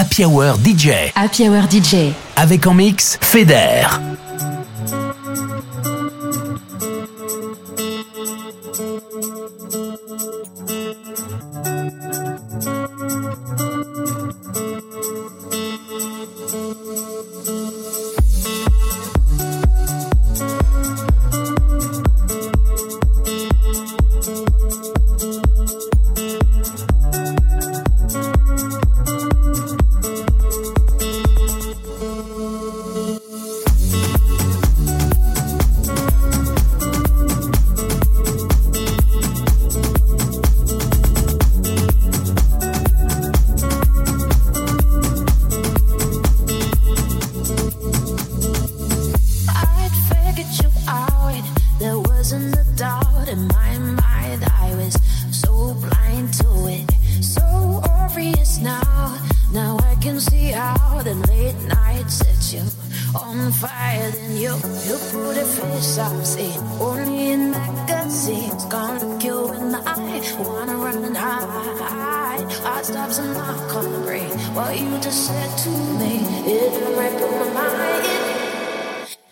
Happy Hour DJ. Happy Hour DJ. Avec en mix, Feder.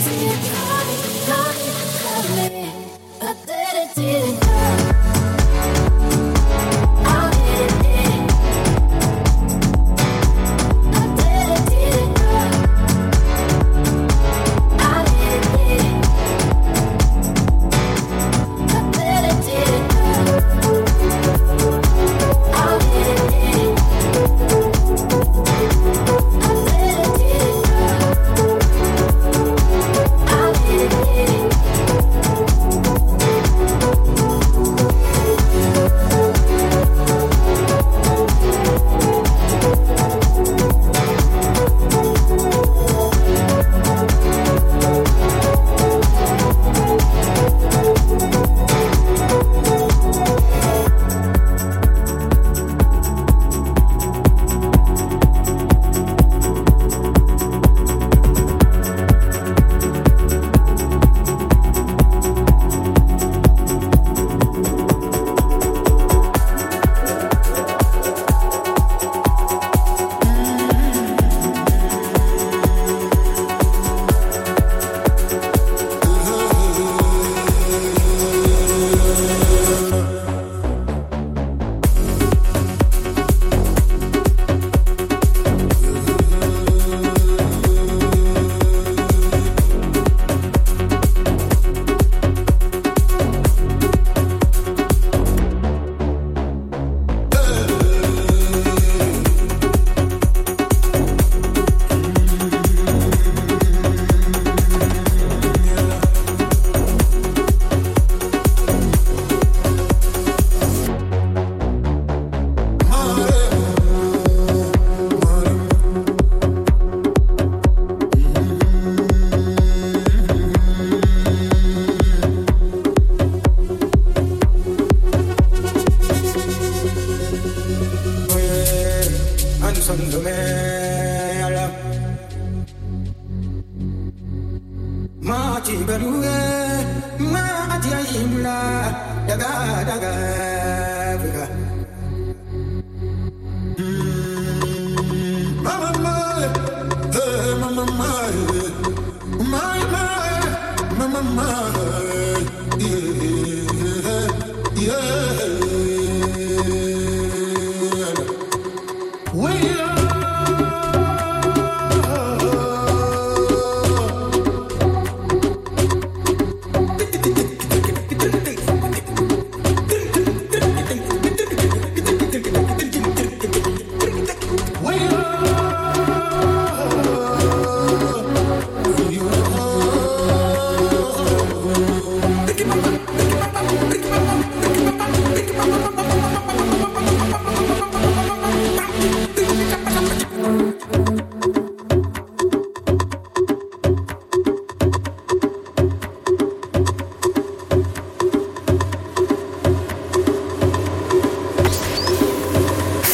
Cause yeah, yeah, yeah.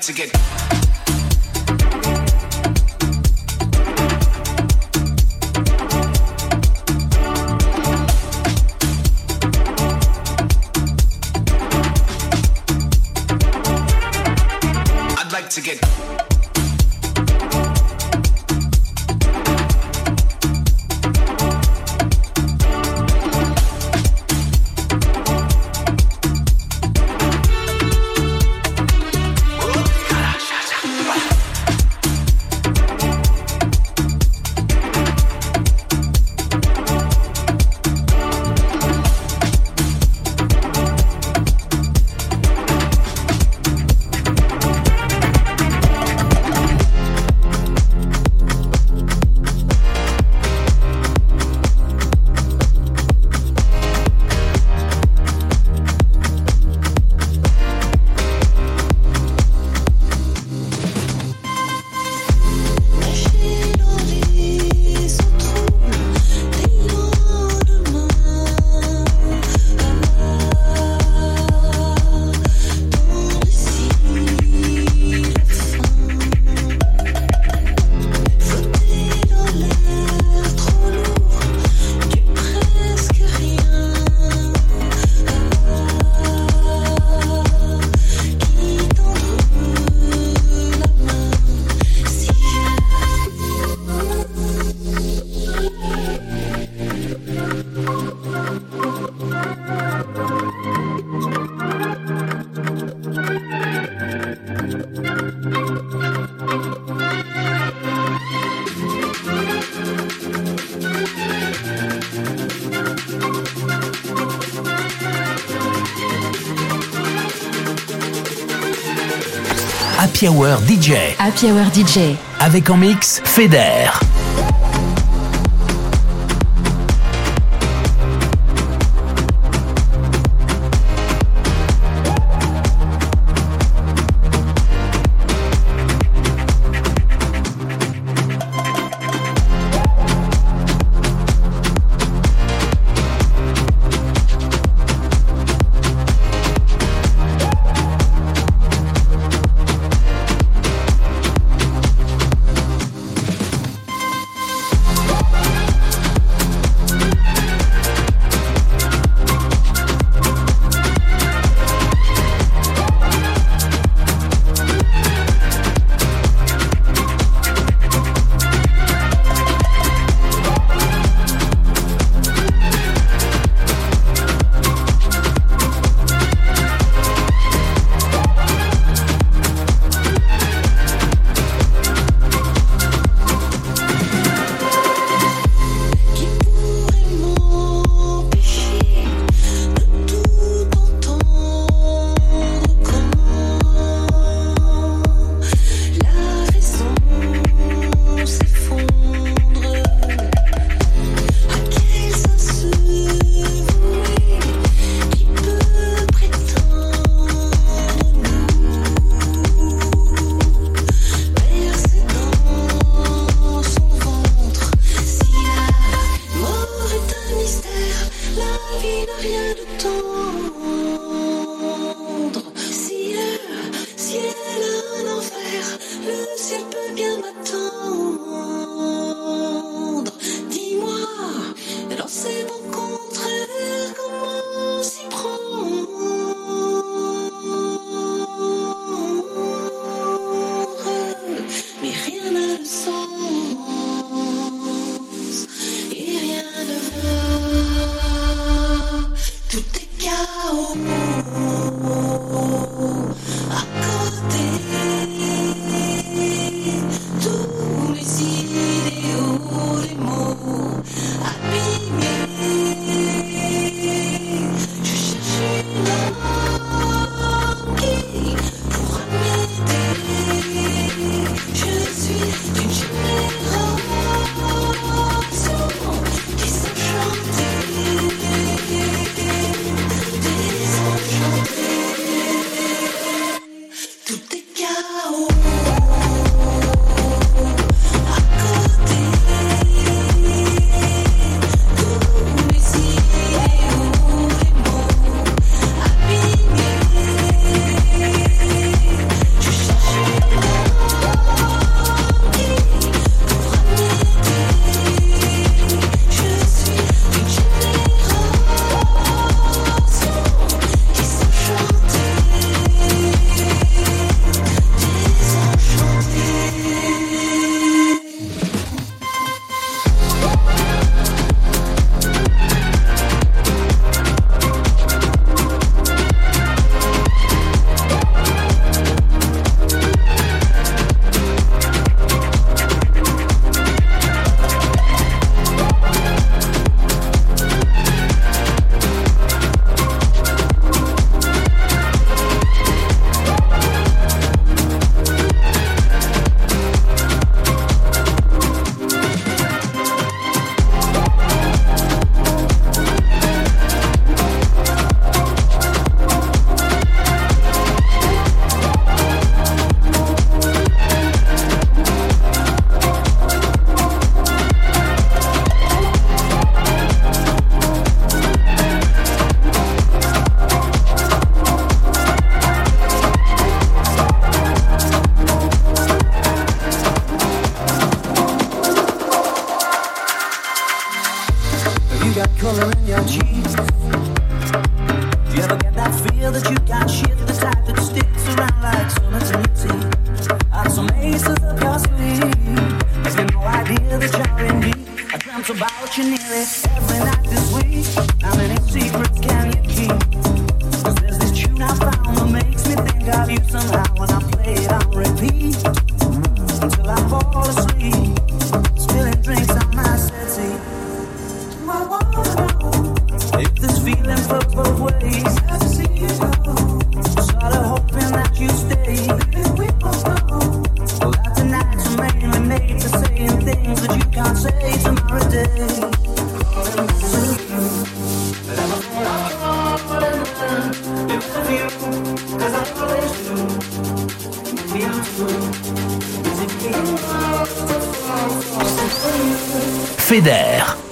to get Happy Hour DJ. Happy Hour DJ. Avec en mix Feder. You. You got color in your cheeks? Do you ever get that feel that you got shit the type that sticks around like some eternity? Are some aces up your sleeve? Have you no idea that you're in deep? I dreamt about you nearly every night this week. I'm in secret.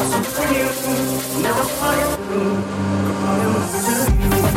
Never fight. Goodbye.